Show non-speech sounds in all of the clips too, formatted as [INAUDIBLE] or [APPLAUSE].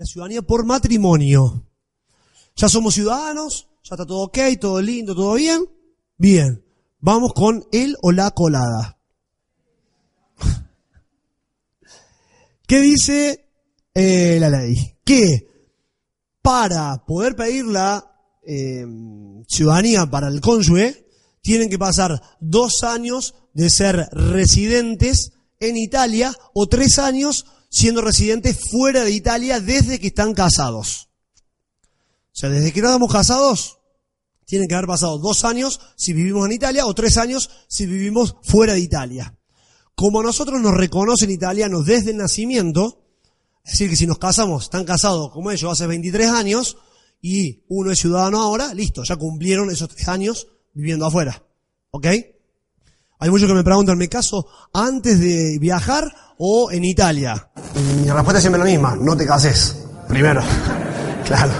la ciudadanía por matrimonio. Ya somos ciudadanos, ya está todo ok, todo lindo, todo bien. Bien, vamos con el o la colada. [LAUGHS] ¿Qué dice eh, la ley? Que para poder pedir la eh, ciudadanía para el cónyuge, tienen que pasar dos años de ser residentes en Italia o tres años siendo residentes fuera de Italia desde que están casados. O sea, desde que estamos casados, tienen que haber pasado dos años si vivimos en Italia o tres años si vivimos fuera de Italia. Como nosotros nos reconocen italianos desde el nacimiento, es decir, que si nos casamos, están casados como ellos hace 23 años y uno es ciudadano ahora, listo, ya cumplieron esos tres años viviendo afuera. ¿Ok? Hay muchos que me preguntan, ¿me caso antes de viajar o en Italia? Mi respuesta es siempre la misma, no te cases. Primero. [LAUGHS] claro.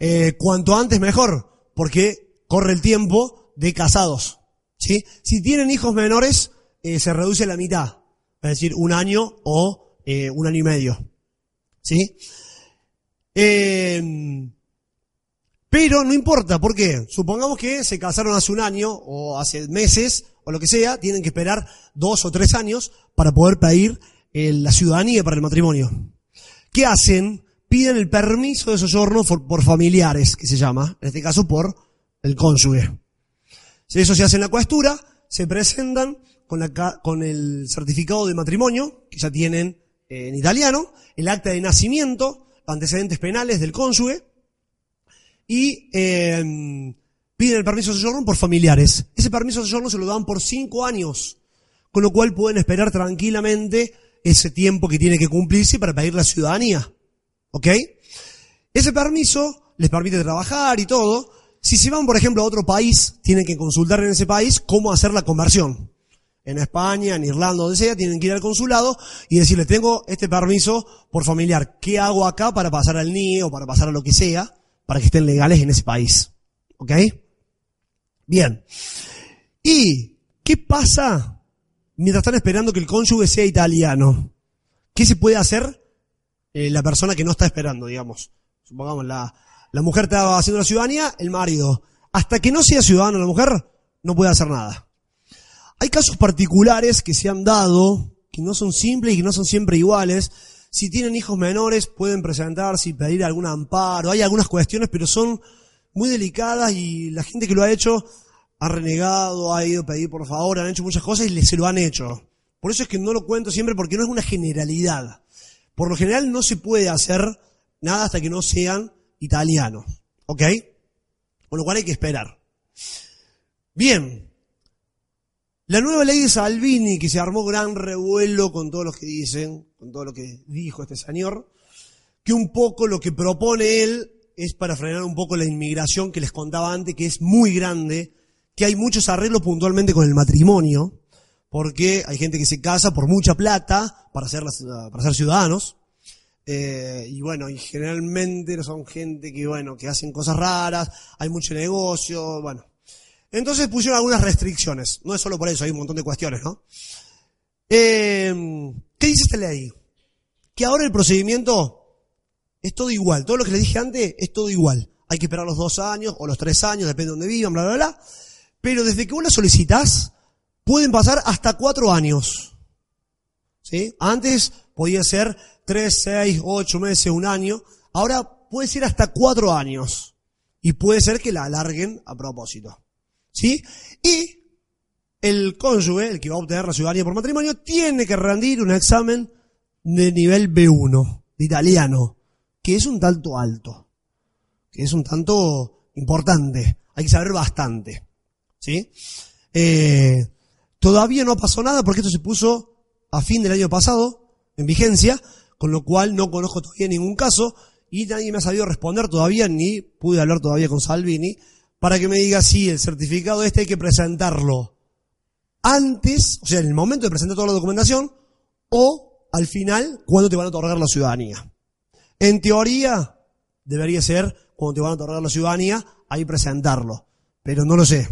Eh, cuanto antes mejor, porque corre el tiempo de casados. ¿sí? Si tienen hijos menores, eh, se reduce la mitad. Es decir, un año o eh, un año y medio. ¿Sí? Eh, pero no importa, ¿por qué? Supongamos que se casaron hace un año o hace meses o lo que sea, tienen que esperar dos o tres años para poder pedir eh, la ciudadanía para el matrimonio. ¿Qué hacen? Piden el permiso de soyorno por, familiares, que se llama, en este caso por el cónyuge. Si eso se hace en la cuestura, se presentan con el certificado de matrimonio, que ya tienen eh, en italiano, el acta de nacimiento, antecedentes penales del cónyuge, y eh, piden el permiso de soyorno por familiares. Ese permiso de soyorno se lo dan por cinco años, con lo cual pueden esperar tranquilamente ese tiempo que tiene que cumplirse para pedir la ciudadanía. ¿Ok? Ese permiso les permite trabajar y todo. Si se van, por ejemplo, a otro país, tienen que consultar en ese país cómo hacer la conversión. En España, en Irlanda, donde sea, tienen que ir al consulado y decirle, tengo este permiso por familiar. ¿Qué hago acá para pasar al NIE o para pasar a lo que sea? para que estén legales en ese país. ¿Ok? Bien. ¿Y qué pasa mientras están esperando que el cónyuge sea italiano? ¿Qué se puede hacer eh, la persona que no está esperando, digamos? Supongamos, la, la mujer estaba haciendo la ciudadanía, el marido. Hasta que no sea ciudadano la mujer, no puede hacer nada. Hay casos particulares que se han dado, que no son simples y que no son siempre iguales, si tienen hijos menores, pueden presentarse y pedir algún amparo. Hay algunas cuestiones, pero son muy delicadas y la gente que lo ha hecho ha renegado, ha ido a pedir por favor, han hecho muchas cosas y se lo han hecho. Por eso es que no lo cuento siempre porque no es una generalidad. Por lo general no se puede hacer nada hasta que no sean italianos. ¿Ok? Con lo cual hay que esperar. Bien, la nueva ley de Salvini, que se armó gran revuelo con todos los que dicen, con todo lo que dijo este señor, que un poco lo que propone él es para frenar un poco la inmigración que les contaba antes, que es muy grande, que hay muchos arreglos puntualmente con el matrimonio, porque hay gente que se casa por mucha plata para ser, para ser ciudadanos, eh, y bueno, y generalmente son gente que, bueno, que hacen cosas raras, hay mucho negocio, bueno, entonces pusieron algunas restricciones. No es solo por eso, hay un montón de cuestiones, ¿no? Eh, ¿Qué dice esta ley? Que ahora el procedimiento es todo igual. Todo lo que les dije antes es todo igual. Hay que esperar los dos años o los tres años, depende de dónde vivan, bla, bla, bla. Pero desde que vos la solicitas, pueden pasar hasta cuatro años. ¿Sí? Antes podía ser tres, seis, ocho meses, un año. Ahora puede ser hasta cuatro años. Y puede ser que la alarguen a propósito. ¿Sí? Y el cónyuge, el que va a obtener la ciudadanía por matrimonio, tiene que rendir un examen de nivel B1, de italiano, que es un tanto alto, que es un tanto importante. Hay que saber bastante. ¿Sí? Eh, todavía no pasó nada porque esto se puso a fin del año pasado, en vigencia, con lo cual no conozco todavía ningún caso y nadie me ha sabido responder todavía, ni pude hablar todavía con Salvini para que me diga si el certificado este hay que presentarlo antes, o sea, en el momento de presentar toda la documentación, o al final, cuando te van a otorgar la ciudadanía. En teoría, debería ser cuando te van a otorgar la ciudadanía, ahí presentarlo. Pero no lo sé.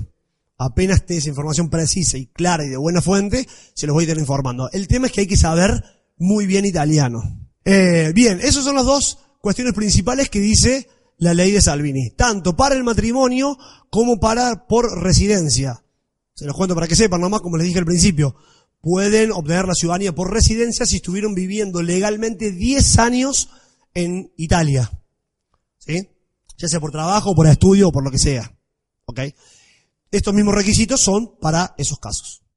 Apenas esa información precisa y clara y de buena fuente, se los voy a ir informando. El tema es que hay que saber muy bien italiano. Eh, bien, esos son los dos cuestiones principales que dice la ley de Salvini, tanto para el matrimonio como para por residencia. Se los cuento para que sepan, nomás como les dije al principio, pueden obtener la ciudadanía por residencia si estuvieron viviendo legalmente 10 años en Italia. ¿Sí? Ya sea por trabajo, por estudio o por lo que sea. ¿Ok? Estos mismos requisitos son para esos casos.